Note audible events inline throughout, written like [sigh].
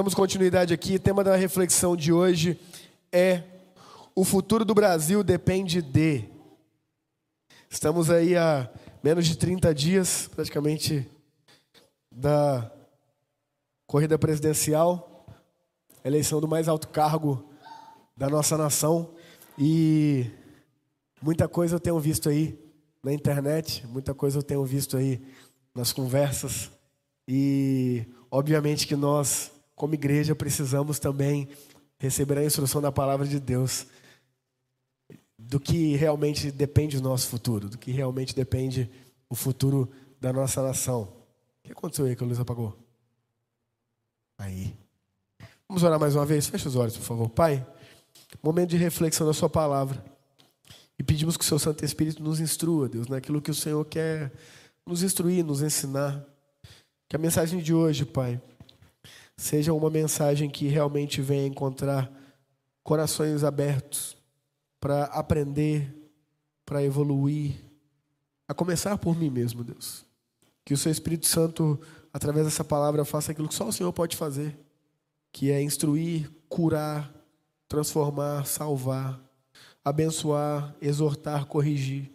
Damos continuidade aqui. O tema da reflexão de hoje é: O futuro do Brasil depende de. Estamos aí há menos de 30 dias, praticamente, da corrida presidencial, eleição do mais alto cargo da nossa nação. E muita coisa eu tenho visto aí na internet, muita coisa eu tenho visto aí nas conversas. E obviamente que nós como igreja, precisamos também receber a instrução da palavra de Deus do que realmente depende do nosso futuro, do que realmente depende o futuro da nossa nação. O que aconteceu aí que a luz apagou? Aí. Vamos orar mais uma vez? Feche os olhos, por favor. Pai, momento de reflexão da Sua palavra. E pedimos que o Seu Santo Espírito nos instrua, Deus, naquilo que o Senhor quer nos instruir, nos ensinar. Que a mensagem de hoje, Pai, seja uma mensagem que realmente venha encontrar corações abertos para aprender, para evoluir, a começar por mim mesmo, Deus. Que o Seu Espírito Santo, através dessa palavra, faça aquilo que só o Senhor pode fazer, que é instruir, curar, transformar, salvar, abençoar, exortar, corrigir.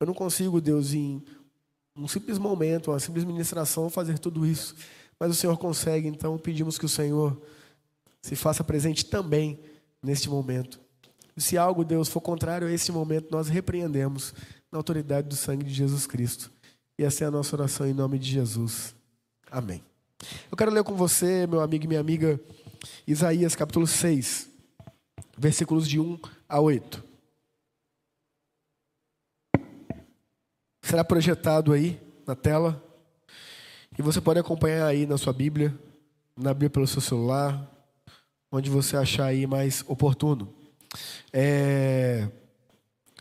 Eu não consigo, Deus, em um simples momento, uma simples ministração, fazer tudo isso mas o Senhor consegue, então pedimos que o Senhor se faça presente também neste momento. E se algo, Deus, for contrário a esse momento, nós repreendemos na autoridade do sangue de Jesus Cristo. E essa é a nossa oração em nome de Jesus. Amém. Eu quero ler com você, meu amigo e minha amiga, Isaías capítulo 6, versículos de 1 a 8. Será projetado aí na tela. E você pode acompanhar aí na sua Bíblia, na Bíblia pelo seu celular, onde você achar aí mais oportuno. É...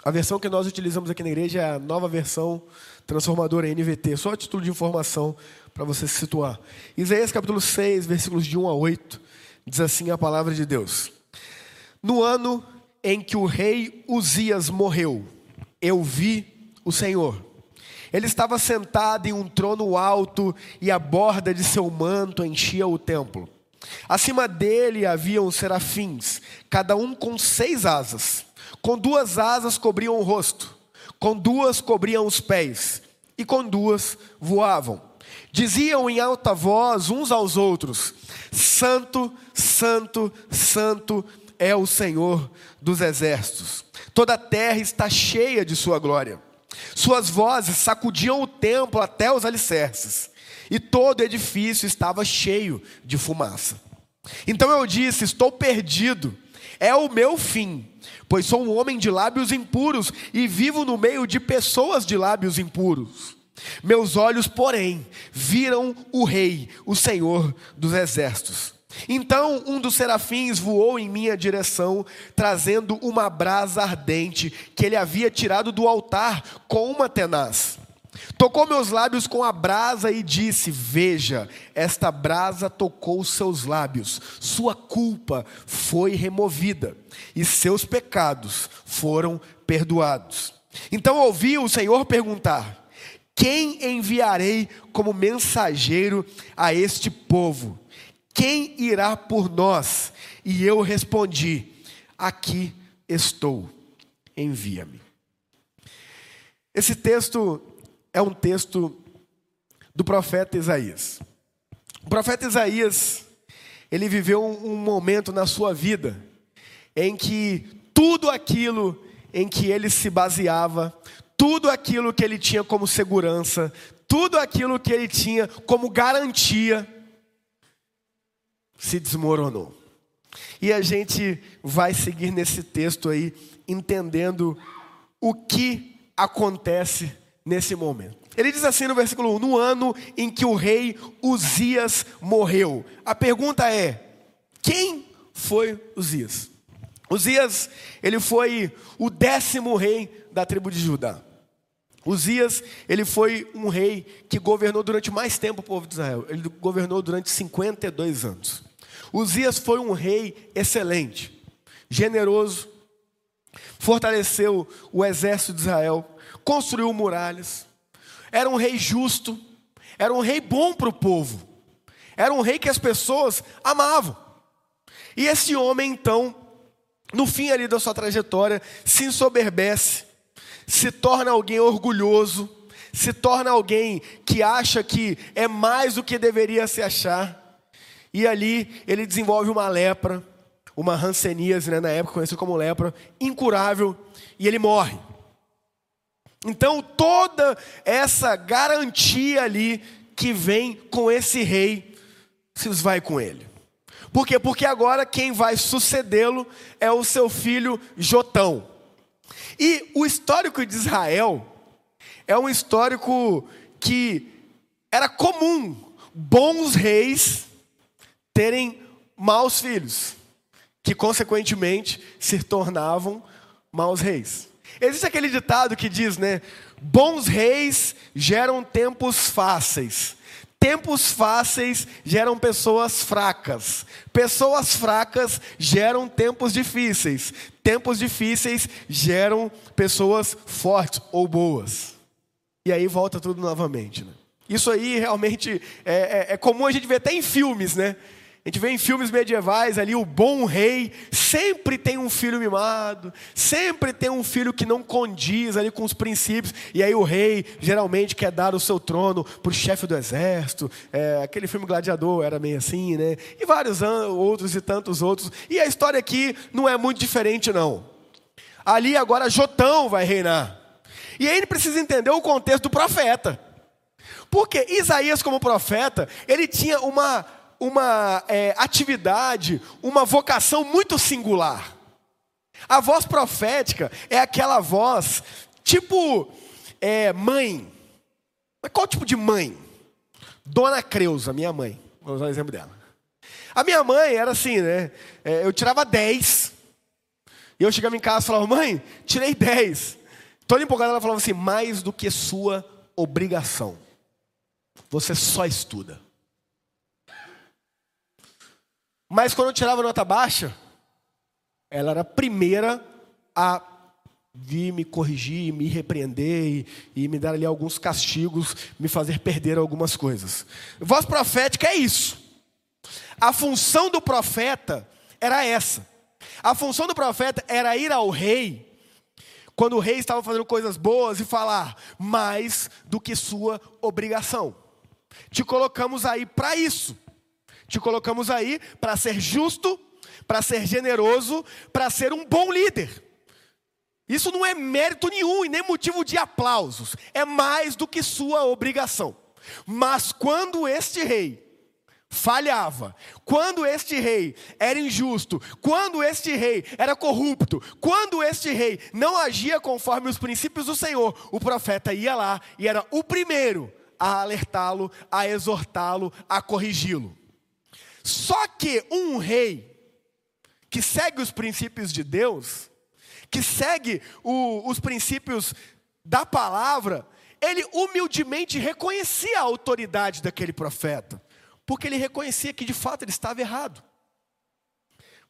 A versão que nós utilizamos aqui na igreja é a nova versão transformadora NVT, só a título de informação para você se situar. Isaías capítulo 6, versículos de 1 a 8, diz assim a palavra de Deus: No ano em que o rei Uzias morreu, eu vi o Senhor ele estava sentado em um trono alto e a borda de seu manto enchia o templo. Acima dele haviam serafins, cada um com seis asas. Com duas asas cobriam o rosto, com duas cobriam os pés, e com duas voavam. Diziam em alta voz uns aos outros: Santo, Santo, Santo é o Senhor dos exércitos. Toda a terra está cheia de sua glória. Suas vozes sacudiam o templo até os alicerces, e todo o edifício estava cheio de fumaça. Então eu disse: Estou perdido, é o meu fim, pois sou um homem de lábios impuros e vivo no meio de pessoas de lábios impuros. Meus olhos, porém, viram o Rei, o Senhor dos exércitos. Então um dos serafins voou em minha direção, trazendo uma brasa ardente que ele havia tirado do altar com uma tenaz. Tocou meus lábios com a brasa e disse: Veja, esta brasa tocou seus lábios, sua culpa foi removida e seus pecados foram perdoados. Então ouvi o Senhor perguntar: Quem enviarei como mensageiro a este povo? Quem irá por nós? E eu respondi: Aqui estou, envia-me. Esse texto é um texto do profeta Isaías. O profeta Isaías, ele viveu um momento na sua vida em que tudo aquilo em que ele se baseava, tudo aquilo que ele tinha como segurança, tudo aquilo que ele tinha como garantia, se desmoronou. E a gente vai seguir nesse texto aí, entendendo o que acontece nesse momento. Ele diz assim no versículo 1: No ano em que o rei Uzias morreu. A pergunta é: quem foi Uzias? Uzias, ele foi o décimo rei da tribo de Judá. Uzias, ele foi um rei que governou durante mais tempo o povo de Israel. Ele governou durante 52 anos. Uzias foi um rei excelente, generoso, fortaleceu o exército de Israel, construiu muralhas, era um rei justo, era um rei bom para o povo, Era um rei que as pessoas amavam. E esse homem, então, no fim ali da sua trajetória, se ensoberbece, se torna alguém orgulhoso, se torna alguém que acha que é mais do que deveria se achar. E ali ele desenvolve uma lepra, uma hanseníase, né, na época conhecida como lepra, incurável, e ele morre. Então toda essa garantia ali que vem com esse rei se vai com ele. Por quê? Porque agora quem vai sucedê-lo é o seu filho Jotão. E o histórico de Israel é um histórico que era comum bons reis terem maus filhos, que consequentemente se tornavam maus reis. Existe aquele ditado que diz, né? Bons reis geram tempos fáceis. Tempos fáceis geram pessoas fracas. Pessoas fracas geram tempos difíceis. Tempos difíceis geram pessoas fortes ou boas. E aí volta tudo novamente. Né? Isso aí realmente é, é, é comum a gente ver até em filmes, né? A gente vê em filmes medievais ali o bom rei sempre tem um filho mimado, sempre tem um filho que não condiz ali com os princípios, e aí o rei geralmente quer dar o seu trono para o chefe do exército. É, aquele filme Gladiador era meio assim, né? E vários outros e tantos outros. E a história aqui não é muito diferente, não. Ali agora Jotão vai reinar. E aí ele precisa entender o contexto do profeta. Porque Isaías, como profeta, ele tinha uma uma é, atividade, uma vocação muito singular. A voz profética é aquela voz, tipo é, mãe. Qual tipo de mãe? Dona Creuza, minha mãe. Vou usar o exemplo dela. A minha mãe era assim, né? É, eu tirava 10. E eu chegava em casa e falava, mãe, tirei 10. Toda empolgada ela falava assim, mais do que sua obrigação. Você só estuda. Mas quando eu tirava nota baixa, ela era a primeira a vir me corrigir, me repreender e, e, me dar ali alguns castigos, me fazer perder algumas coisas. Voz profética é isso. A função do profeta era essa. A função do profeta era ir ao rei quando o rei estava fazendo coisas boas e falar mais do que sua obrigação. Te colocamos aí para isso. Te colocamos aí para ser justo, para ser generoso, para ser um bom líder. Isso não é mérito nenhum e nem motivo de aplausos, é mais do que sua obrigação. Mas quando este rei falhava, quando este rei era injusto, quando este rei era corrupto, quando este rei não agia conforme os princípios do Senhor, o profeta ia lá e era o primeiro a alertá-lo, a exortá-lo, a corrigi-lo. Só que um rei que segue os princípios de Deus, que segue o, os princípios da palavra, ele humildemente reconhecia a autoridade daquele profeta, porque ele reconhecia que de fato ele estava errado.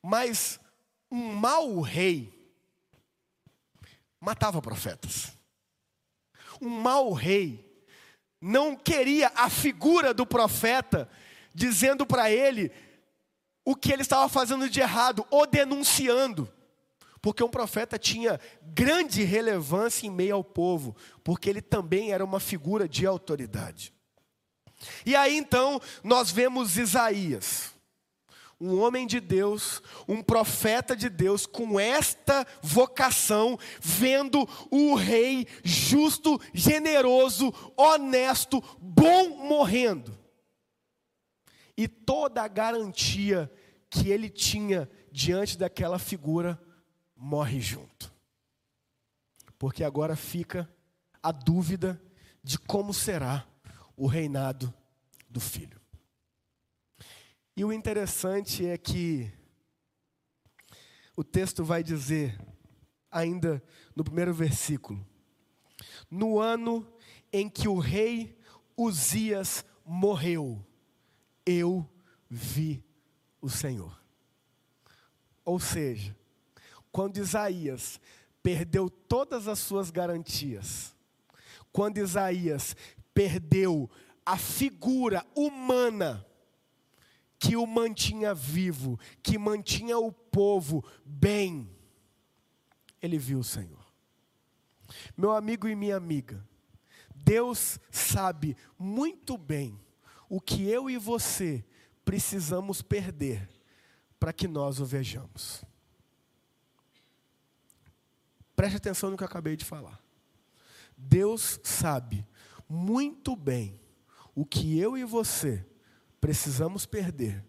Mas um mau rei matava profetas. Um mau rei não queria a figura do profeta dizendo para ele o que ele estava fazendo de errado, ou denunciando. Porque um profeta tinha grande relevância em meio ao povo, porque ele também era uma figura de autoridade. E aí então nós vemos Isaías, um homem de Deus, um profeta de Deus, com esta vocação, vendo o rei justo, generoso, honesto, bom morrendo e toda a garantia que ele tinha diante daquela figura morre junto. Porque agora fica a dúvida de como será o reinado do filho. E o interessante é que o texto vai dizer, ainda no primeiro versículo, no ano em que o rei Uzias morreu, eu vi o Senhor. Ou seja, quando Isaías perdeu todas as suas garantias, quando Isaías perdeu a figura humana que o mantinha vivo, que mantinha o povo bem, ele viu o Senhor. Meu amigo e minha amiga, Deus sabe muito bem o que eu e você precisamos perder para que nós o vejamos. Preste atenção no que eu acabei de falar. Deus sabe muito bem o que eu e você precisamos perder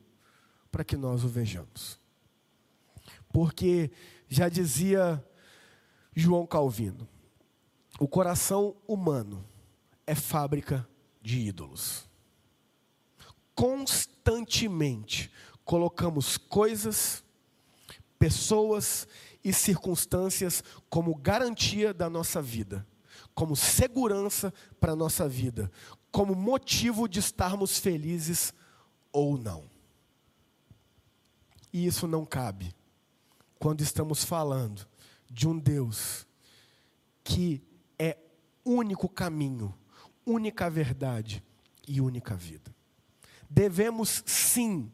para que nós o vejamos. Porque já dizia João Calvino, o coração humano é fábrica de ídolos. Constantemente colocamos coisas, pessoas e circunstâncias como garantia da nossa vida, como segurança para a nossa vida, como motivo de estarmos felizes ou não. E isso não cabe quando estamos falando de um Deus que é único caminho, única verdade e única vida. Devemos sim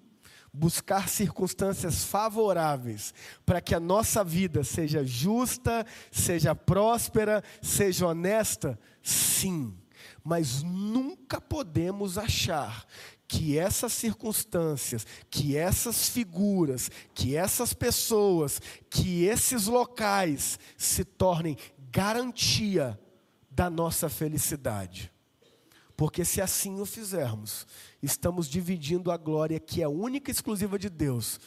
buscar circunstâncias favoráveis para que a nossa vida seja justa, seja próspera, seja honesta, sim. Mas nunca podemos achar que essas circunstâncias, que essas figuras, que essas pessoas, que esses locais se tornem garantia da nossa felicidade. Porque se assim o fizermos, estamos dividindo a glória que é única e exclusiva de Deus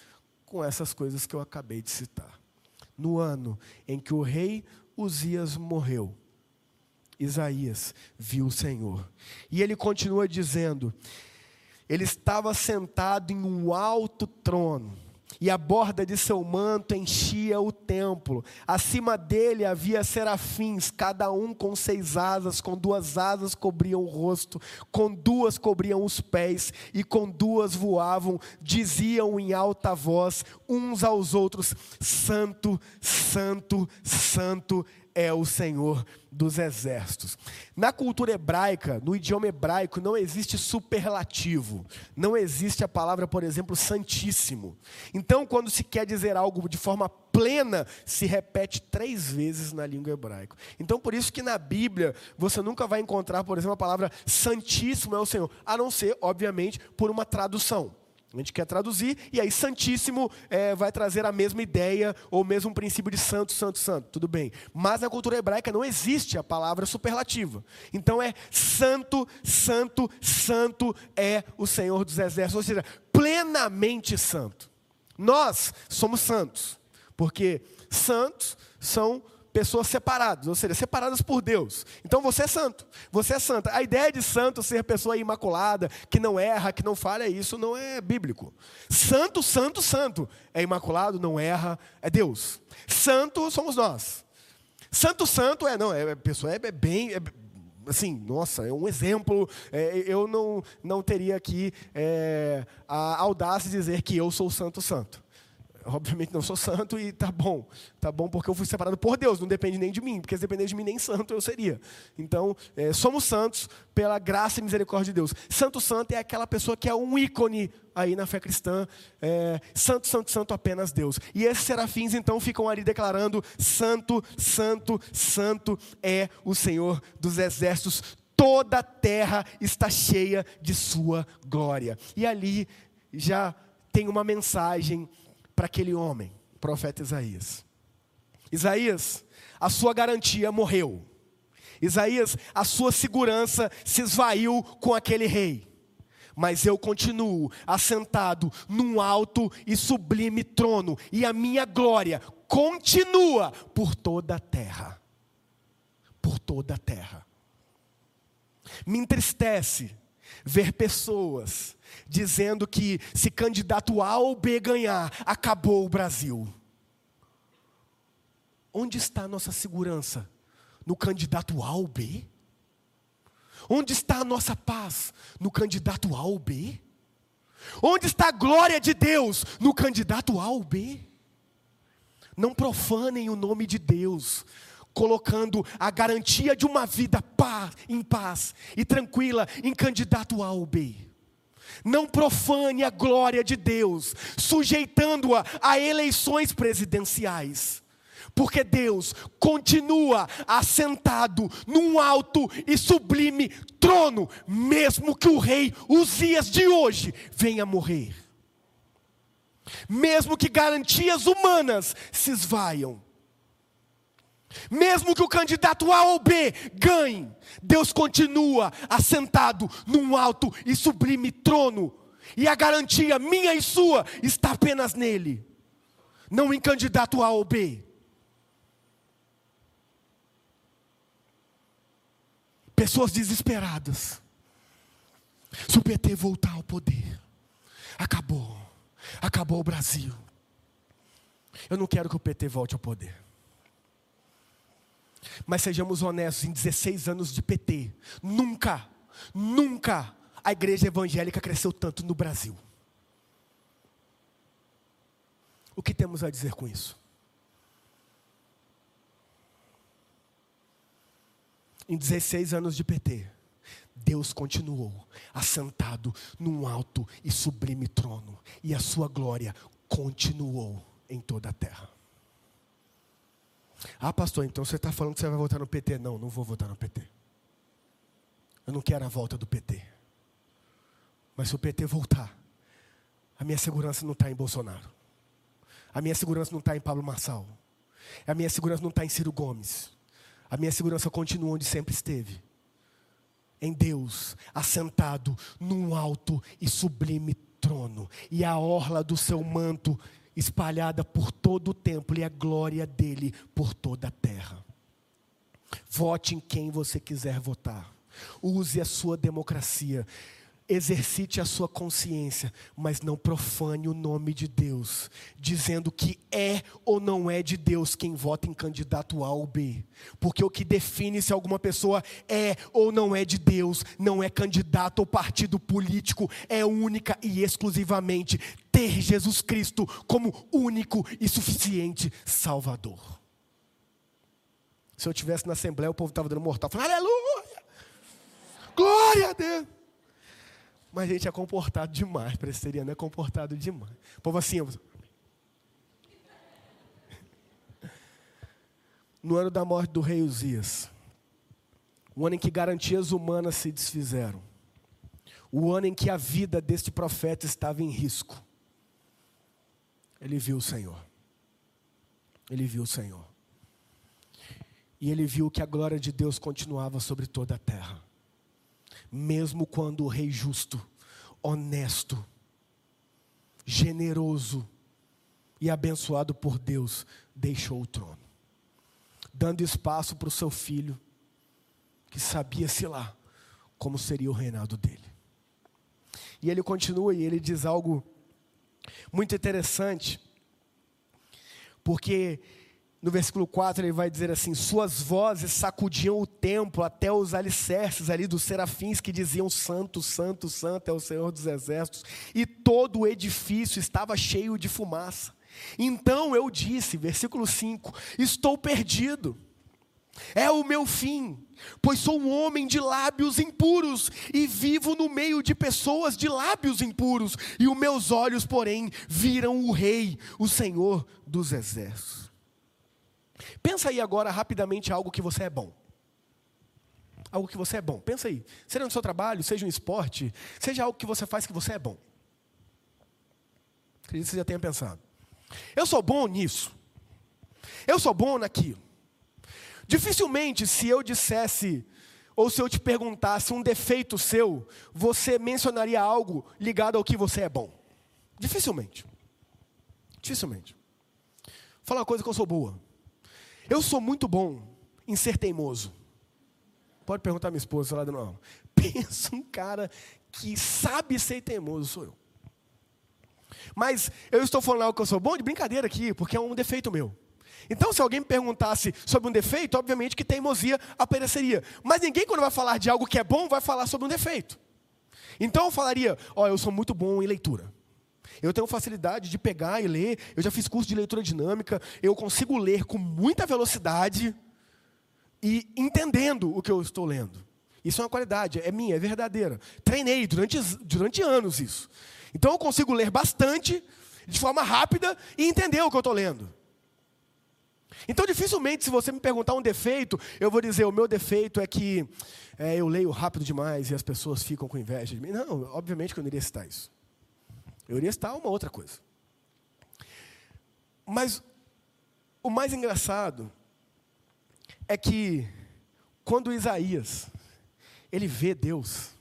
com essas coisas que eu acabei de citar. No ano em que o rei Uzias morreu, Isaías viu o Senhor. E ele continua dizendo: ele estava sentado em um alto trono e a borda de seu manto enchia o templo. Acima dele havia serafins, cada um com seis asas, com duas asas cobriam o rosto, com duas cobriam os pés, e com duas voavam, diziam em alta voz uns aos outros: Santo, Santo, Santo é o Senhor dos exércitos. Na cultura hebraica, no idioma hebraico, não existe superlativo. Não existe a palavra, por exemplo, santíssimo. Então, quando se quer dizer algo de forma plena, se repete três vezes na língua hebraica. Então, por isso que na Bíblia, você nunca vai encontrar, por exemplo, a palavra santíssimo é o Senhor, a não ser, obviamente, por uma tradução. A gente quer traduzir, e aí Santíssimo é, vai trazer a mesma ideia, ou mesmo princípio de santo, santo, santo. Tudo bem. Mas na cultura hebraica não existe a palavra superlativa. Então é santo, santo, santo é o Senhor dos Exércitos. Ou seja, plenamente santo. Nós somos santos, porque santos são pessoas separadas, ou seja, separadas por Deus. Então você é santo, você é santa. A ideia de santo ser pessoa imaculada, que não erra, que não falha, isso não é bíblico. Santo, santo, santo é imaculado, não erra, é Deus. Santo somos nós. Santo, santo é não, é pessoa é, é bem é, assim, nossa, é um exemplo. É, eu não, não teria aqui é, a audácia de dizer que eu sou santo, santo obviamente não sou santo e tá bom, tá bom porque eu fui separado por Deus, não depende nem de mim, porque se dependesse de mim nem santo eu seria. Então, é, somos santos pela graça e misericórdia de Deus. Santo, santo é aquela pessoa que é um ícone aí na fé cristã, é, santo, santo, santo apenas Deus. E esses serafins então ficam ali declarando: Santo, Santo, Santo é o Senhor dos exércitos. Toda a terra está cheia de Sua glória. E ali já tem uma mensagem para aquele homem, o profeta Isaías. Isaías, a sua garantia morreu. Isaías, a sua segurança se esvaiu com aquele rei. Mas eu continuo assentado num alto e sublime trono, e a minha glória continua por toda a terra. Por toda a terra. Me entristece ver pessoas dizendo que se candidato A ou B ganhar, acabou o Brasil. Onde está a nossa segurança? No candidato A ou B? Onde está a nossa paz? No candidato A ou B? Onde está a glória de Deus? No candidato A ou B? Não profanem o nome de Deus, colocando a garantia de uma vida em paz e tranquila em candidato A ou B. Não profane a glória de Deus, sujeitando-a a eleições presidenciais. Porque Deus continua assentado num alto e sublime trono, mesmo que o rei Uzias de hoje venha morrer. Mesmo que garantias humanas se esvaiam. Mesmo que o candidato A ou B ganhe, Deus continua assentado num alto e sublime trono, e a garantia minha e sua está apenas nele, não em candidato A ou B. Pessoas desesperadas. Se o PT voltar ao poder, acabou, acabou o Brasil. Eu não quero que o PT volte ao poder. Mas sejamos honestos, em 16 anos de PT, nunca, nunca a igreja evangélica cresceu tanto no Brasil. O que temos a dizer com isso? Em 16 anos de PT, Deus continuou assentado num alto e sublime trono, e a sua glória continuou em toda a terra. Ah, pastor, então você está falando que você vai votar no PT? Não, não vou votar no PT. Eu não quero a volta do PT. Mas se o PT voltar, a minha segurança não está em Bolsonaro. A minha segurança não está em Pablo Marçal. A minha segurança não está em Ciro Gomes. A minha segurança continua onde sempre esteve. Em Deus, assentado num alto e sublime trono. E a orla do seu manto espalhada por todo o templo e a glória dele por toda a terra. Vote em quem você quiser votar. Use a sua democracia. Exercite a sua consciência, mas não profane o nome de Deus, dizendo que é ou não é de Deus quem vota em candidato A ou B. Porque o que define se alguma pessoa é ou não é de Deus, não é candidato ou partido político, é única e exclusivamente ter Jesus Cristo como único e suficiente Salvador. Se eu estivesse na Assembleia, o povo estava dando mortal, falando, aleluia, glória a Deus. Mas a gente é comportado demais, presteriano é comportado demais. O povo assim, [laughs] no ano da morte do rei Uzias, o ano em que garantias humanas se desfizeram, o ano em que a vida deste profeta estava em risco, ele viu o Senhor. Ele viu o Senhor. E ele viu que a glória de Deus continuava sobre toda a terra mesmo quando o rei justo, honesto, generoso e abençoado por Deus deixou o trono, dando espaço para o seu filho, que sabia-se lá como seria o reinado dele. E ele continua e ele diz algo muito interessante, porque no versículo 4 ele vai dizer assim: Suas vozes sacudiam o templo até os alicerces ali dos serafins que diziam: Santo, Santo, Santo é o Senhor dos exércitos, e todo o edifício estava cheio de fumaça. Então eu disse, versículo 5: Estou perdido, é o meu fim, pois sou um homem de lábios impuros e vivo no meio de pessoas de lábios impuros, e os meus olhos, porém, viram o Rei, o Senhor dos exércitos. Pensa aí agora rapidamente algo que você é bom. Algo que você é bom. Pensa aí. Seja no seu trabalho, seja um esporte, seja algo que você faz que você é bom. Acredito que você já tenha pensado. Eu sou bom nisso. Eu sou bom naquilo. Dificilmente, se eu dissesse, ou se eu te perguntasse um defeito seu, você mencionaria algo ligado ao que você é bom. Dificilmente. Dificilmente. Vou falar uma coisa que eu sou boa. Eu sou muito bom em ser teimoso. Pode perguntar à minha esposa lá de novo. Pensa um cara que sabe ser teimoso, sou eu. Mas eu estou falando algo que eu sou bom de brincadeira aqui, porque é um defeito meu. Então, se alguém me perguntasse sobre um defeito, obviamente que teimosia apareceria. Mas ninguém, quando vai falar de algo que é bom, vai falar sobre um defeito. Então eu falaria: Ó, oh, eu sou muito bom em leitura. Eu tenho facilidade de pegar e ler. Eu já fiz curso de leitura dinâmica. Eu consigo ler com muita velocidade e entendendo o que eu estou lendo. Isso é uma qualidade, é minha, é verdadeira. Treinei durante, durante anos isso. Então eu consigo ler bastante, de forma rápida, e entender o que eu estou lendo. Então, dificilmente, se você me perguntar um defeito, eu vou dizer: o meu defeito é que é, eu leio rápido demais e as pessoas ficam com inveja de mim. Não, obviamente que eu não iria citar isso. Eu iria citar uma outra coisa. Mas o mais engraçado é que quando Isaías ele vê Deus,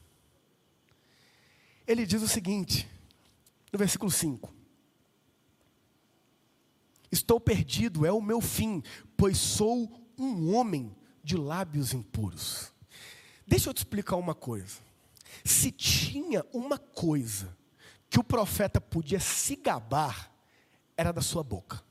ele diz o seguinte, no versículo 5: Estou perdido, é o meu fim, pois sou um homem de lábios impuros. Deixa eu te explicar uma coisa. Se tinha uma coisa que o profeta podia se gabar, era da sua boca.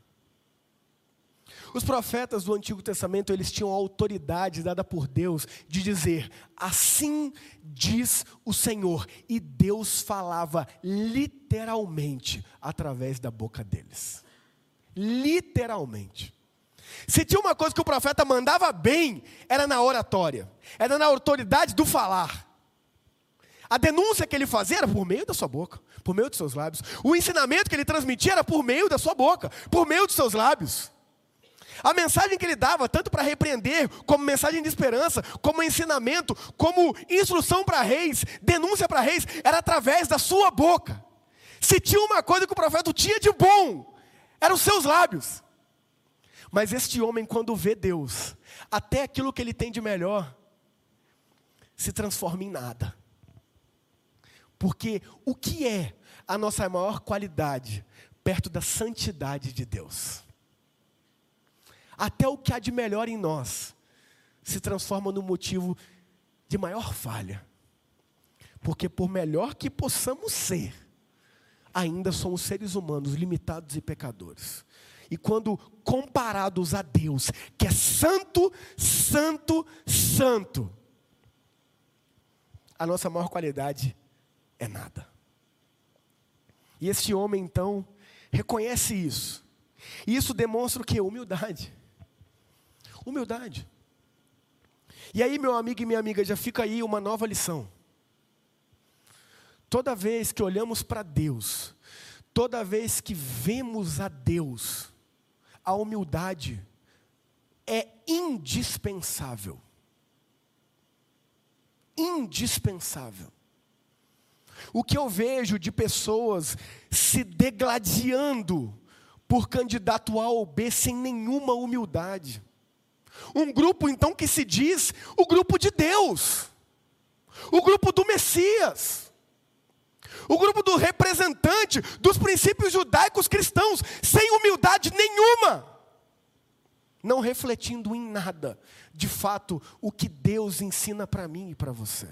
Os profetas do Antigo Testamento, eles tinham a autoridade dada por Deus de dizer: "Assim diz o Senhor", e Deus falava literalmente através da boca deles. Literalmente. Se tinha uma coisa que o profeta mandava bem, era na oratória, era na autoridade do falar. A denúncia que ele fazia era por meio da sua boca, por meio dos seus lábios. O ensinamento que ele transmitia era por meio da sua boca, por meio dos seus lábios. A mensagem que ele dava, tanto para repreender, como mensagem de esperança, como ensinamento, como instrução para reis, denúncia para reis, era através da sua boca. Se tinha uma coisa que o profeta tinha de bom, eram os seus lábios. Mas este homem, quando vê Deus, até aquilo que ele tem de melhor, se transforma em nada. Porque o que é a nossa maior qualidade perto da santidade de Deus? até o que há de melhor em nós se transforma no motivo de maior falha. Porque, por melhor que possamos ser, ainda somos seres humanos limitados e pecadores. E quando comparados a Deus, que é santo, santo, santo, a nossa maior qualidade é nada. E esse homem, então, reconhece isso. E isso demonstra o que? Humildade. Humildade. E aí, meu amigo e minha amiga, já fica aí uma nova lição. Toda vez que olhamos para Deus, toda vez que vemos a Deus, a humildade é indispensável. Indispensável. O que eu vejo de pessoas se degladiando por candidato A ou B sem nenhuma humildade. Um grupo então que se diz o grupo de Deus, o grupo do Messias, o grupo do representante dos princípios judaicos cristãos, sem humildade nenhuma, não refletindo em nada, de fato, o que Deus ensina para mim e para você.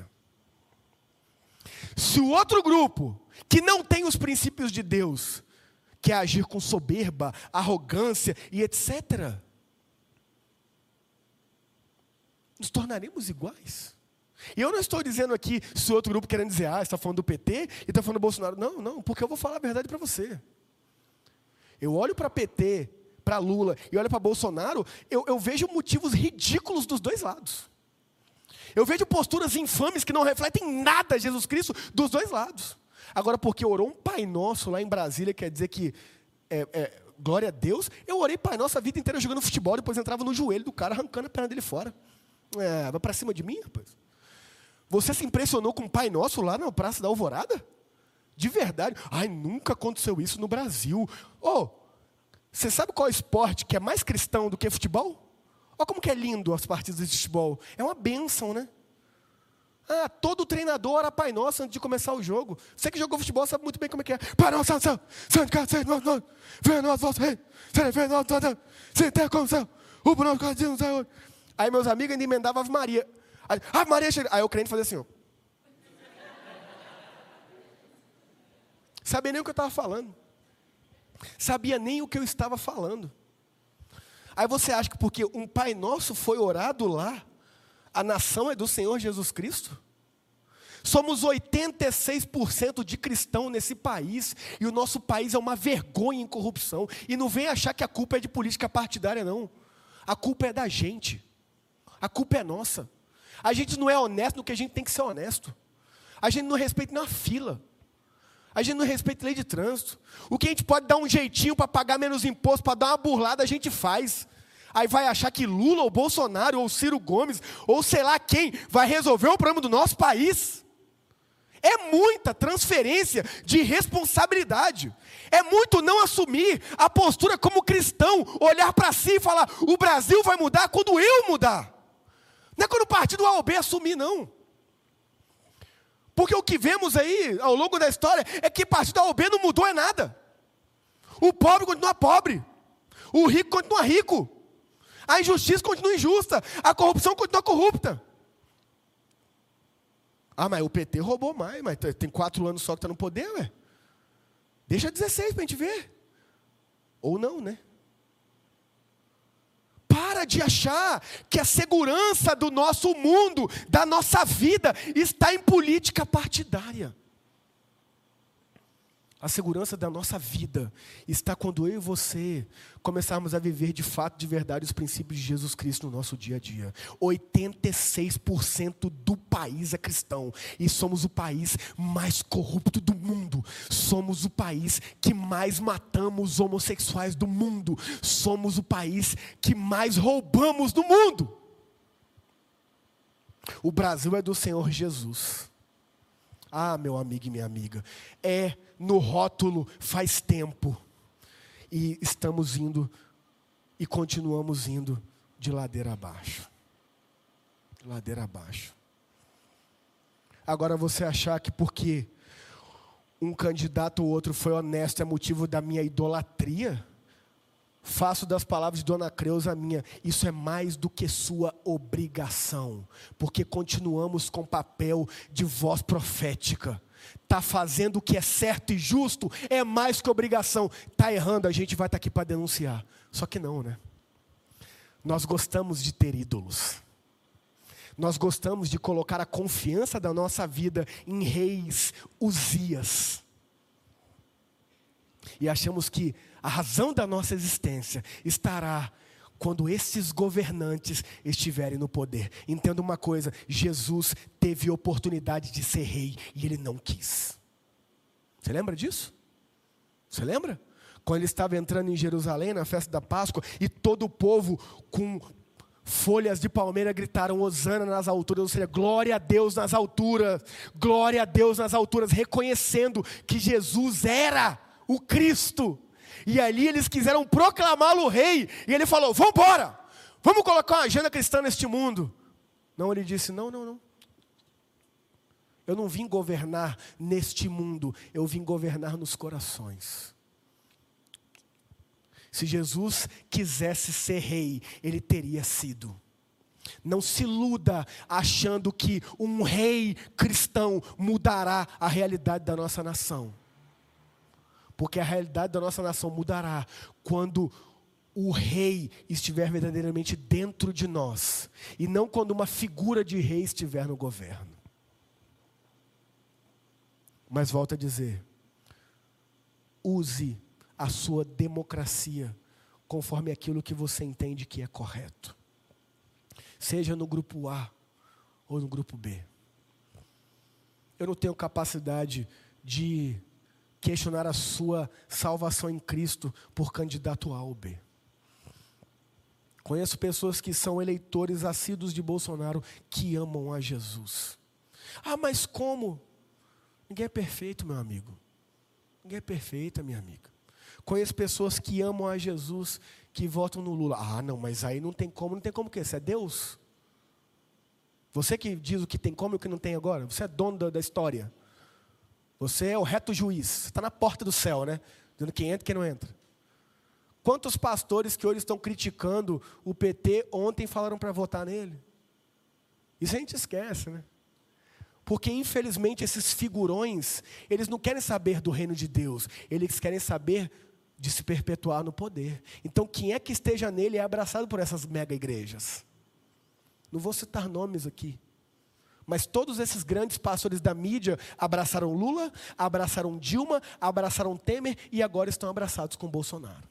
Se o outro grupo, que não tem os princípios de Deus, quer agir com soberba, arrogância e etc., nos tornaremos iguais. E eu não estou dizendo aqui, se outro grupo querendo dizer, ah, está falando do PT e está falando do Bolsonaro. Não, não, porque eu vou falar a verdade para você. Eu olho para PT, para Lula e olho para Bolsonaro, eu, eu vejo motivos ridículos dos dois lados. Eu vejo posturas infames que não refletem nada a Jesus Cristo dos dois lados. Agora, porque orou um Pai Nosso lá em Brasília, quer dizer que é, é, glória a Deus, eu orei Pai Nosso a vida inteira jogando futebol, depois entrava no joelho do cara, arrancando a perna dele fora. É, vai para cima de mim, rapaz? Você se impressionou com o Pai Nosso lá na Praça da Alvorada? De verdade. Ai, nunca aconteceu isso no Brasil. Oh, você sabe qual é esporte que é mais cristão do que futebol? Olha como que é lindo as partidas de futebol. É uma bênção, né? Ah, todo treinador era Pai Nosso antes de começar o jogo. Você que jogou futebol sabe muito bem como é que é. Pai Nosso, Santo, Santo, Santo, Santo, Venha nós, vosso rei. O nosso Senhor. Senhor. Aí meus amigos ainda emendavam Ave Maria. Aí, Ave Maria chega. Aí o crente fazia assim, ó. Sabia nem o que eu estava falando. Sabia nem o que eu estava falando. Aí você acha que porque um Pai Nosso foi orado lá, a nação é do Senhor Jesus Cristo? Somos 86% de cristão nesse país e o nosso país é uma vergonha em corrupção. E não vem achar que a culpa é de política partidária, não. A culpa é da gente. A culpa é nossa. A gente não é honesto no que a gente tem que ser honesto. A gente não respeita nem a fila. A gente não respeita a lei de trânsito. O que a gente pode dar um jeitinho para pagar menos imposto, para dar uma burlada, a gente faz. Aí vai achar que Lula, ou Bolsonaro, ou Ciro Gomes, ou sei lá quem, vai resolver o problema do nosso país. É muita transferência de responsabilidade. É muito não assumir a postura como cristão, olhar para si e falar: o Brasil vai mudar quando eu mudar. Não é quando o partido A ou B assumir, não. Porque o que vemos aí ao longo da história é que partido A ou B não mudou é nada. O pobre continua pobre. O rico continua rico. A injustiça continua injusta. A corrupção continua corrupta. Ah, mas o PT roubou mais, mas tem quatro anos só que está no poder, ué. Deixa 16 para a gente ver. Ou não, né? De achar que a segurança do nosso mundo, da nossa vida, está em política partidária. A segurança da nossa vida está quando eu e você começarmos a viver de fato, de verdade, os princípios de Jesus Cristo no nosso dia a dia. 86% do país é cristão e somos o país mais corrupto do mundo. Somos o país que mais matamos homossexuais do mundo. Somos o país que mais roubamos do mundo. O Brasil é do Senhor Jesus. Ah, meu amigo e minha amiga, é no rótulo faz tempo. E estamos indo e continuamos indo de ladeira abaixo. Ladeira abaixo. Agora você achar que porque um candidato ou outro foi honesto é motivo da minha idolatria? Faço das palavras de Dona Creuza minha. Isso é mais do que sua obrigação, porque continuamos com papel de voz profética. Está fazendo o que é certo e justo, é mais que obrigação. Está errando, a gente vai estar tá aqui para denunciar. Só que não, né? Nós gostamos de ter ídolos. Nós gostamos de colocar a confiança da nossa vida em reis Uzias. E achamos que a razão da nossa existência estará quando esses governantes estiverem no poder. Entenda uma coisa: Jesus teve oportunidade de ser rei e ele não quis. Você lembra disso? Você lembra? Quando ele estava entrando em Jerusalém na festa da Páscoa e todo o povo com folhas de palmeira gritaram Hosana nas alturas, ou seja, glória a Deus nas alturas, glória a Deus nas alturas, reconhecendo que Jesus era o Cristo. E ali eles quiseram proclamá-lo rei. E ele falou: Vamos embora, vamos colocar uma agenda cristã neste mundo. Não, ele disse: Não, não, não. Eu não vim governar neste mundo, eu vim governar nos corações. Se Jesus quisesse ser rei, ele teria sido. Não se iluda achando que um rei cristão mudará a realidade da nossa nação. Porque a realidade da nossa nação mudará quando o rei estiver verdadeiramente dentro de nós, e não quando uma figura de rei estiver no governo. Mas volto a dizer: use a sua democracia conforme aquilo que você entende que é correto, seja no grupo A ou no grupo B. Eu não tenho capacidade de questionar a sua salvação em Cristo por candidato A ou B. Conheço pessoas que são eleitores assíduos de Bolsonaro que amam a Jesus. Ah, mas como? Ninguém é perfeito, meu amigo. Ninguém é perfeita, minha amiga. Conheço pessoas que amam a Jesus, que votam no Lula. Ah, não, mas aí não tem como, não tem como o quê? Você é Deus? Você que diz o que tem como e o que não tem agora? Você é dono da, da história. Você é o reto juiz. Está na porta do céu, né? Dizendo quem entra e quem não entra. Quantos pastores que hoje estão criticando o PT ontem falaram para votar nele? Isso a gente esquece, né? Porque infelizmente esses figurões, eles não querem saber do reino de Deus, eles querem saber de se perpetuar no poder. Então quem é que esteja nele é abraçado por essas mega igrejas. Não vou citar nomes aqui. Mas todos esses grandes pastores da mídia abraçaram Lula, abraçaram Dilma, abraçaram Temer e agora estão abraçados com Bolsonaro.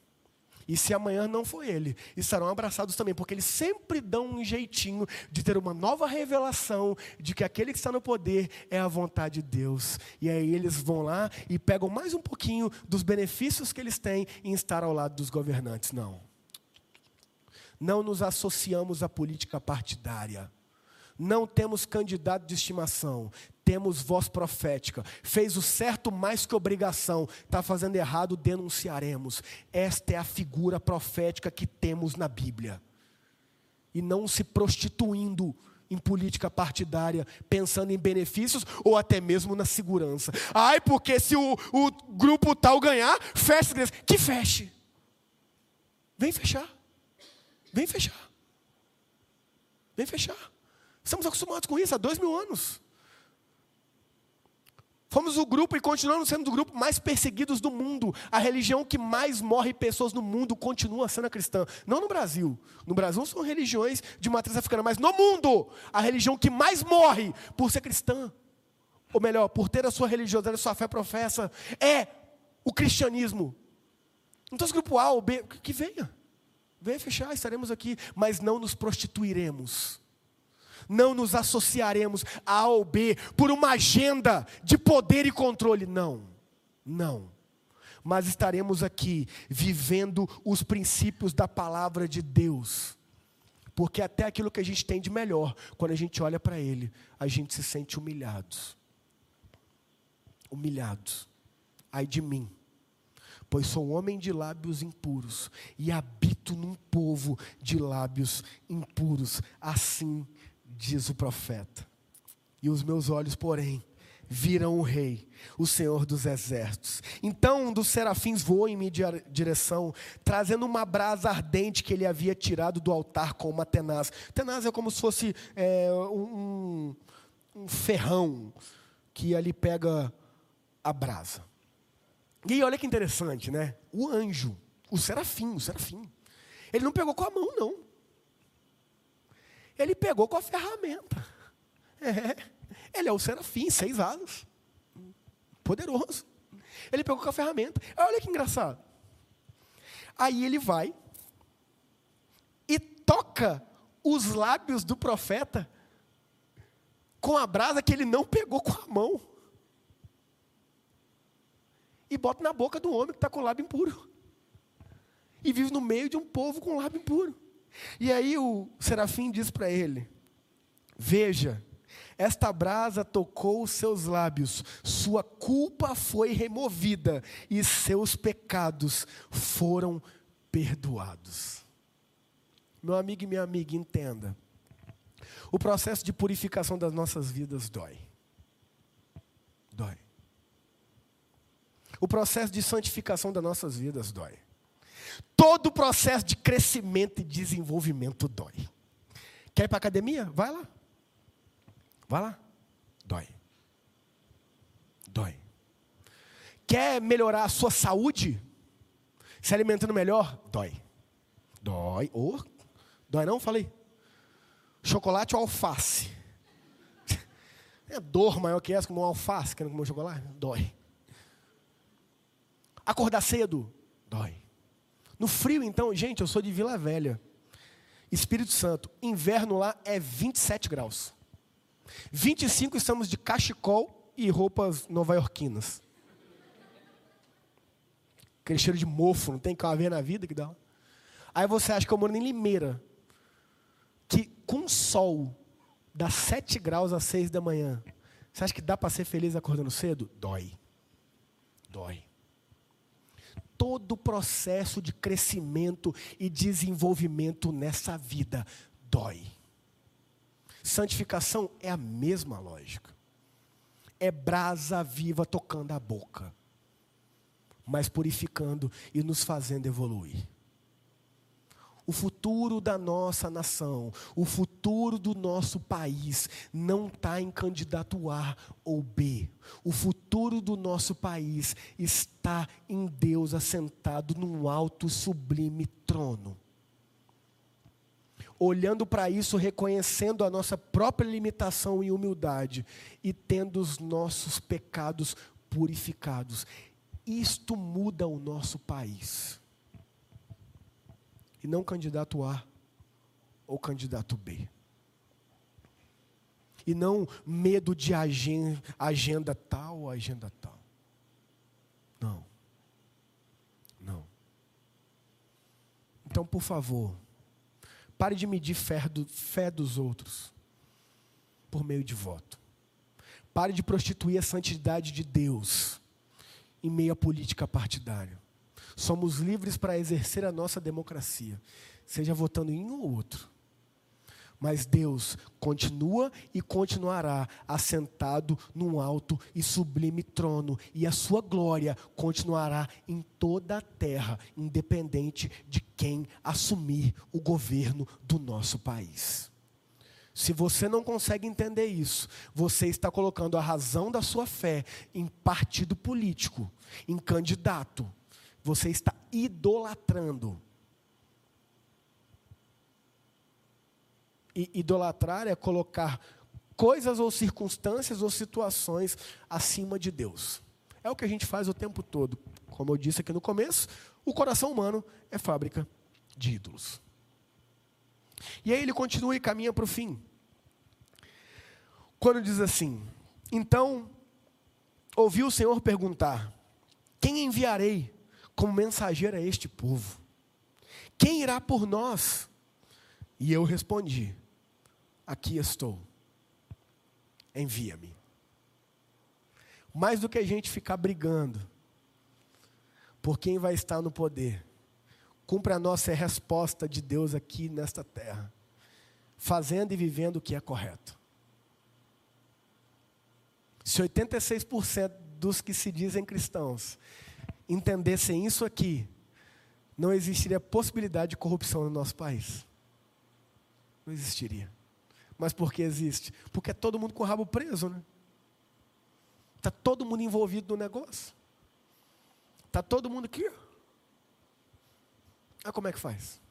E se amanhã não for ele, estarão abraçados também, porque eles sempre dão um jeitinho de ter uma nova revelação de que aquele que está no poder é a vontade de Deus. E aí eles vão lá e pegam mais um pouquinho dos benefícios que eles têm em estar ao lado dos governantes. Não. Não nos associamos à política partidária. Não temos candidato de estimação, temos voz profética. Fez o certo mais que obrigação, está fazendo errado, denunciaremos. Esta é a figura profética que temos na Bíblia. E não se prostituindo em política partidária, pensando em benefícios ou até mesmo na segurança. Ai, porque se o, o grupo tal ganhar, fecha a. Que feche. Vem fechar. Vem fechar. Vem fechar. Estamos acostumados com isso há dois mil anos. Fomos o grupo e continuamos sendo o grupo mais perseguidos do mundo. A religião que mais morre pessoas no mundo continua sendo a cristã. Não no Brasil. No Brasil são religiões de matriz africana, mas no mundo, a religião que mais morre por ser cristã, ou melhor, por ter a sua religiosidade, a sua fé professa, é o cristianismo. Então, esse grupo A ou B, que venha. Venha fechar, estaremos aqui, mas não nos prostituiremos não nos associaremos a A ou B por uma agenda de poder e controle. Não, não. Mas estaremos aqui vivendo os princípios da palavra de Deus. Porque até aquilo que a gente tem de melhor, quando a gente olha para Ele, a gente se sente humilhados. Humilhados. Ai de mim pois sou homem de lábios impuros e habito num povo de lábios impuros. Assim diz o profeta. E os meus olhos, porém, viram o rei, o Senhor dos exércitos. Então um dos serafins voou em minha direção, trazendo uma brasa ardente que ele havia tirado do altar com uma tenaz. Tenaz é como se fosse é, um, um ferrão que ali pega a brasa. E aí, olha que interessante, né? O anjo, o serafim, o serafim. Ele não pegou com a mão, não. Ele pegou com a ferramenta. É, ele é o serafim, seis asas. Poderoso. Ele pegou com a ferramenta. Olha que engraçado. Aí ele vai e toca os lábios do profeta com a brasa que ele não pegou com a mão. E bota na boca do homem que está com o lábio impuro. E vive no meio de um povo com lábio impuro. E aí o serafim diz para ele: Veja, esta brasa tocou os seus lábios, sua culpa foi removida e seus pecados foram perdoados. Meu amigo e minha amiga, entenda. O processo de purificação das nossas vidas dói. Dói. O processo de santificação das nossas vidas dói. Todo o processo de crescimento e desenvolvimento dói. Quer ir para a academia? Vai lá. Vai lá. Dói. Dói. Quer melhorar a sua saúde? Se alimentando melhor? Dói. Dói. Oh, dói não? Falei. Chocolate ou alface? [laughs] É dor maior que essa, como um alface, querendo comer chocolate? Dói. Acordar cedo? Dói. No frio, então, gente, eu sou de Vila Velha. Espírito Santo, inverno lá é 27 graus. 25 estamos de cachecol e roupas nova-iorquinas. Aquele cheiro de mofo, não tem que ver na vida que dá. Aí você acha que eu moro em Limeira, que com sol dá 7 graus às 6 da manhã. Você acha que dá para ser feliz acordando cedo? Dói. Dói todo o processo de crescimento e desenvolvimento nessa vida dói. Santificação é a mesma lógica. É brasa viva tocando a boca, mas purificando e nos fazendo evoluir o futuro da nossa nação, o futuro do nosso país não está em candidato A ou B. O futuro do nosso país está em Deus assentado num alto sublime trono. Olhando para isso, reconhecendo a nossa própria limitação e humildade e tendo os nossos pecados purificados. Isto muda o nosso país. E não candidato A ou candidato B. E não medo de agenda, tal ou agenda tal. Não. Não. Então, por favor, pare de medir fé, do, fé dos outros por meio de voto. Pare de prostituir a santidade de Deus em meio à política partidária. Somos livres para exercer a nossa democracia, seja votando em um ou outro. Mas Deus continua e continuará assentado num alto e sublime trono, e a sua glória continuará em toda a terra, independente de quem assumir o governo do nosso país. Se você não consegue entender isso, você está colocando a razão da sua fé em partido político, em candidato. Você está idolatrando E idolatrar é colocar coisas ou circunstâncias ou situações acima de Deus. É o que a gente faz o tempo todo. Como eu disse aqui no começo, o coração humano é fábrica de ídolos. E aí ele continua e caminha para o fim. Quando diz assim: Então ouvi o Senhor perguntar: Quem enviarei como mensageiro a este povo? Quem irá por nós? E eu respondi: Aqui estou, envia-me. Mais do que a gente ficar brigando por quem vai estar no poder, cumpre a nossa resposta de Deus aqui nesta terra, fazendo e vivendo o que é correto. Se 86% dos que se dizem cristãos entendessem isso aqui, não existiria possibilidade de corrupção no nosso país. Não existiria. Mas por que existe? Porque é todo mundo com o rabo preso, né? Está todo mundo envolvido no negócio. Está todo mundo aqui. Ah, como é que faz?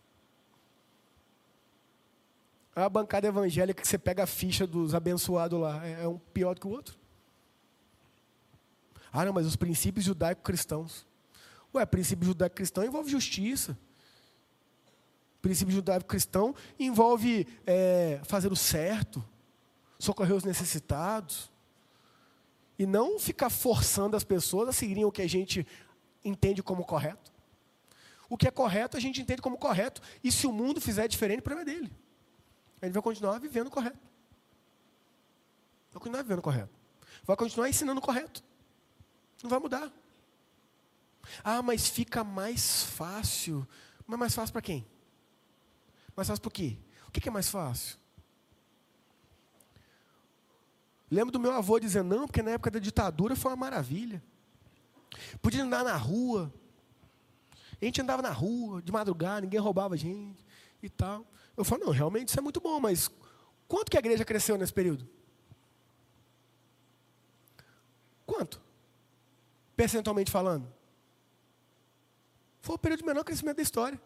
A bancada evangélica que você pega a ficha dos abençoados lá é, é um pior do que o outro. Ah, não, mas os princípios judaico-cristãos. Ué, princípio judaico-cristão envolve justiça princípio judaico-cristão envolve é, fazer o certo, socorrer os necessitados, e não ficar forçando as pessoas a seguirem o que a gente entende como correto. O que é correto a gente entende como correto, e se o mundo fizer diferente, o problema é dele. Ele vai continuar vivendo correto. Vai continuar vivendo correto. Vai continuar ensinando correto. Não vai mudar. Ah, mas fica mais fácil. Mas mais fácil para quem? Mais fácil por quê? O que é mais fácil? Lembro do meu avô dizendo, não, porque na época da ditadura foi uma maravilha. Podia andar na rua. A gente andava na rua, de madrugada, ninguém roubava a gente e tal. Eu falo, não, realmente isso é muito bom, mas quanto que a igreja cresceu nesse período? Quanto? Percentualmente falando? Foi o período de menor crescimento da história.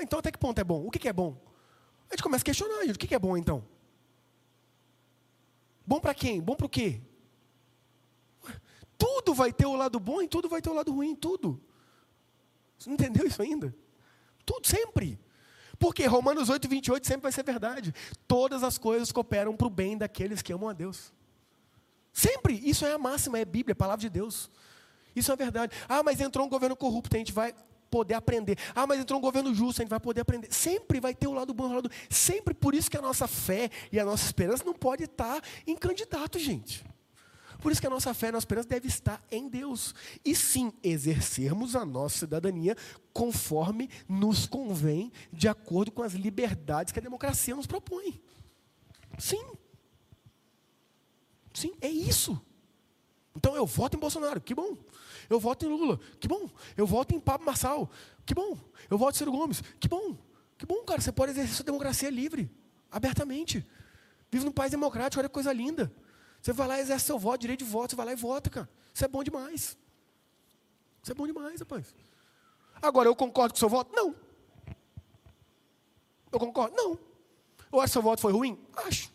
Então até que ponto é bom? O que é bom? A gente começa a questionar, gente, o que é bom então? Bom para quem? Bom para o quê? Tudo vai ter o lado bom e tudo vai ter o lado ruim, tudo. Você não entendeu isso ainda? Tudo, sempre. Porque Romanos 8, 28 sempre vai ser verdade. Todas as coisas cooperam para o bem daqueles que amam a Deus. Sempre. Isso é a máxima, é a Bíblia, é a palavra de Deus. Isso é verdade. Ah, mas entrou um governo corrupto, a gente vai poder aprender. Ah, mas entrou um governo justo, a gente vai poder aprender. Sempre vai ter o lado bom e o lado. Sempre por isso que a nossa fé e a nossa esperança não pode estar em candidato, gente. Por isso que a nossa fé e a nossa esperança deve estar em Deus. E sim, exercermos a nossa cidadania conforme nos convém, de acordo com as liberdades que a democracia nos propõe. Sim. Sim, é isso. Então eu voto em Bolsonaro, que bom. Eu voto em Lula, que bom. Eu voto em Pablo Marçal, que bom. Eu voto em Ciro Gomes, que bom. Que bom, cara. Você pode exercer sua democracia livre, abertamente. Vive num país democrático, olha que coisa linda. Você vai lá e exerce seu voto, direito de voto, você vai lá e vota, cara. Isso é bom demais. Isso é bom demais, rapaz. Agora, eu concordo com o seu voto? Não. Eu concordo? Não. Eu acho que seu voto foi ruim? Acho.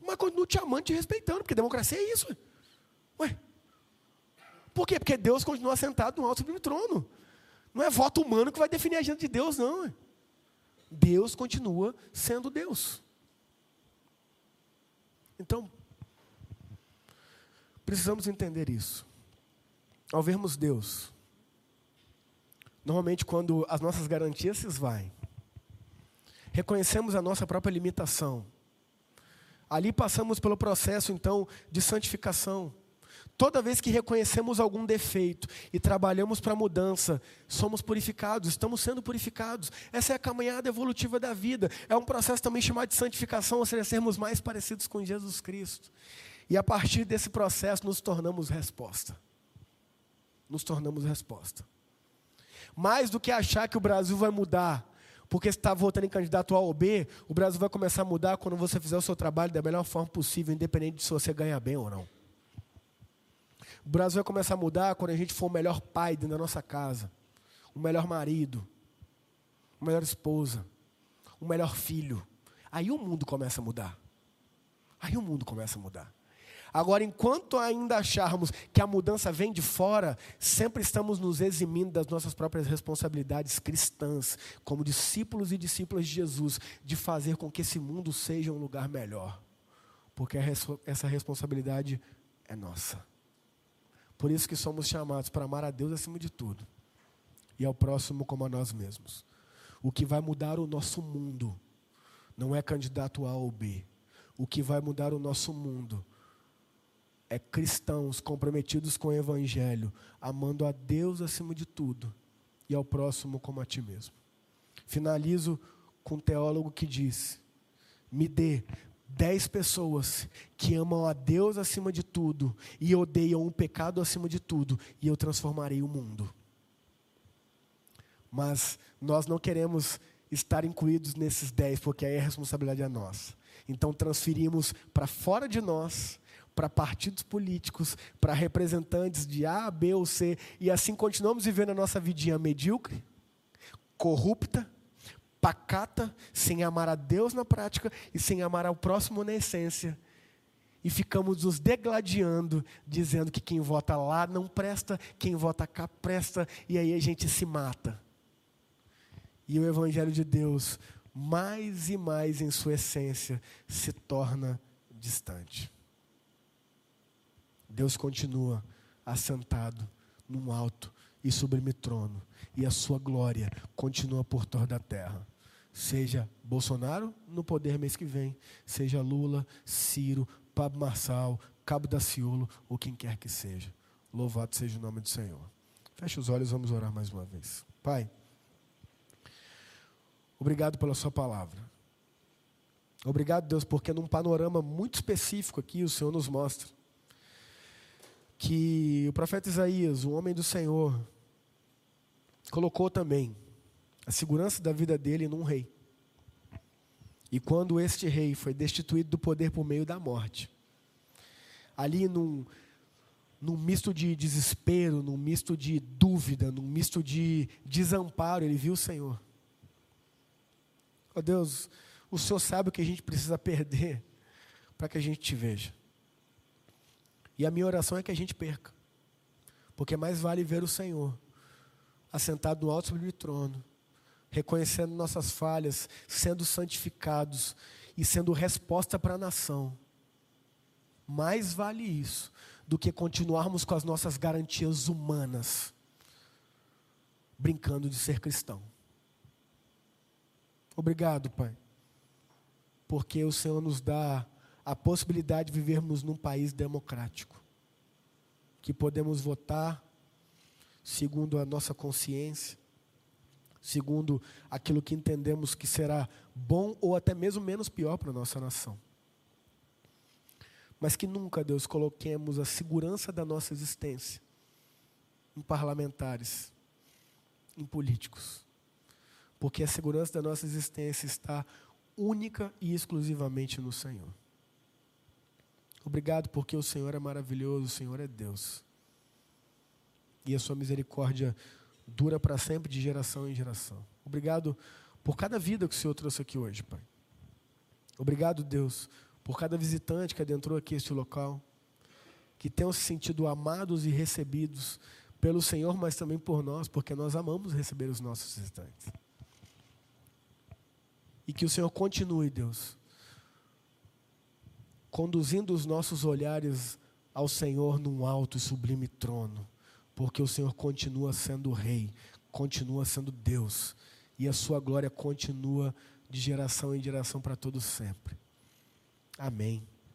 Mas continuo te amando, te respeitando, porque democracia é isso. Ué, por quê? Porque Deus continua sentado no alto sublime trono. Não é voto humano que vai definir a agenda de Deus, não. Deus continua sendo Deus. Então, precisamos entender isso. Ao vermos Deus, normalmente quando as nossas garantias se esvaem, reconhecemos a nossa própria limitação. Ali passamos pelo processo, então, de santificação. Toda vez que reconhecemos algum defeito e trabalhamos para a mudança, somos purificados, estamos sendo purificados. Essa é a caminhada evolutiva da vida. É um processo também chamado de santificação, ou seja, sermos mais parecidos com Jesus Cristo. E a partir desse processo nos tornamos resposta. Nos tornamos resposta. Mais do que achar que o Brasil vai mudar, porque você está votando em candidato A ou B, o Brasil vai começar a mudar quando você fizer o seu trabalho da melhor forma possível, independente de se você ganha bem ou não. O Brasil vai começar a mudar quando a gente for o melhor pai dentro da nossa casa, o melhor marido, a melhor esposa, o melhor filho. Aí o mundo começa a mudar. Aí o mundo começa a mudar. Agora, enquanto ainda acharmos que a mudança vem de fora, sempre estamos nos eximindo das nossas próprias responsabilidades cristãs, como discípulos e discípulas de Jesus, de fazer com que esse mundo seja um lugar melhor. Porque essa responsabilidade é nossa. Por isso que somos chamados para amar a Deus acima de tudo e ao próximo como a nós mesmos. O que vai mudar o nosso mundo não é candidato A ou B. O que vai mudar o nosso mundo é cristãos comprometidos com o Evangelho, amando a Deus acima de tudo e ao próximo como a ti mesmo. Finalizo com um teólogo que diz: Me dê dez pessoas que amam a Deus acima de tudo e odeiam o pecado acima de tudo, e eu transformarei o mundo. Mas nós não queremos estar incluídos nesses dez, porque aí a responsabilidade é nossa. Então transferimos para fora de nós, para partidos políticos, para representantes de A, B ou C, e assim continuamos vivendo a nossa vidinha medíocre, corrupta, pacata, sem amar a Deus na prática e sem amar ao próximo na essência. E ficamos nos degladiando, dizendo que quem vota lá não presta, quem vota cá presta, e aí a gente se mata. E o Evangelho de Deus, mais e mais em sua essência, se torna distante. Deus continua assentado num alto e sublime trono, e a sua glória continua por toda a terra. Seja Bolsonaro no poder mês que vem, seja Lula, Ciro, Pablo Marçal, Cabo da Ciolo ou quem quer que seja. Louvado seja o nome do Senhor. Feche os olhos, vamos orar mais uma vez. Pai, obrigado pela Sua palavra. Obrigado, Deus, porque num panorama muito específico aqui o Senhor nos mostra que o profeta Isaías, o homem do Senhor, colocou também a segurança da vida dele num rei. E quando este rei foi destituído do poder por meio da morte, ali num, num misto de desespero, num misto de dúvida, num misto de desamparo, ele viu o Senhor. Ó oh Deus, o Senhor sabe o que a gente precisa perder para que a gente te veja. E a minha oração é que a gente perca. Porque mais vale ver o Senhor assentado no alto sobre o trono, reconhecendo nossas falhas, sendo santificados e sendo resposta para a nação. Mais vale isso do que continuarmos com as nossas garantias humanas, brincando de ser cristão. Obrigado, Pai, porque o Senhor nos dá a possibilidade de vivermos num país democrático, que podemos votar segundo a nossa consciência, segundo aquilo que entendemos que será bom ou até mesmo menos pior para a nossa nação. Mas que nunca, Deus, coloquemos a segurança da nossa existência em parlamentares, em políticos. Porque a segurança da nossa existência está única e exclusivamente no Senhor. Obrigado porque o Senhor é maravilhoso, o Senhor é Deus. E a sua misericórdia dura para sempre, de geração em geração. Obrigado por cada vida que o Senhor trouxe aqui hoje, Pai. Obrigado, Deus, por cada visitante que adentrou aqui este local, que tenham se sentido amados e recebidos pelo Senhor, mas também por nós, porque nós amamos receber os nossos visitantes. E que o Senhor continue, Deus, conduzindo os nossos olhares ao Senhor num alto e sublime trono, porque o Senhor continua sendo Rei, continua sendo Deus, e a Sua glória continua de geração em geração para todos sempre. Amém.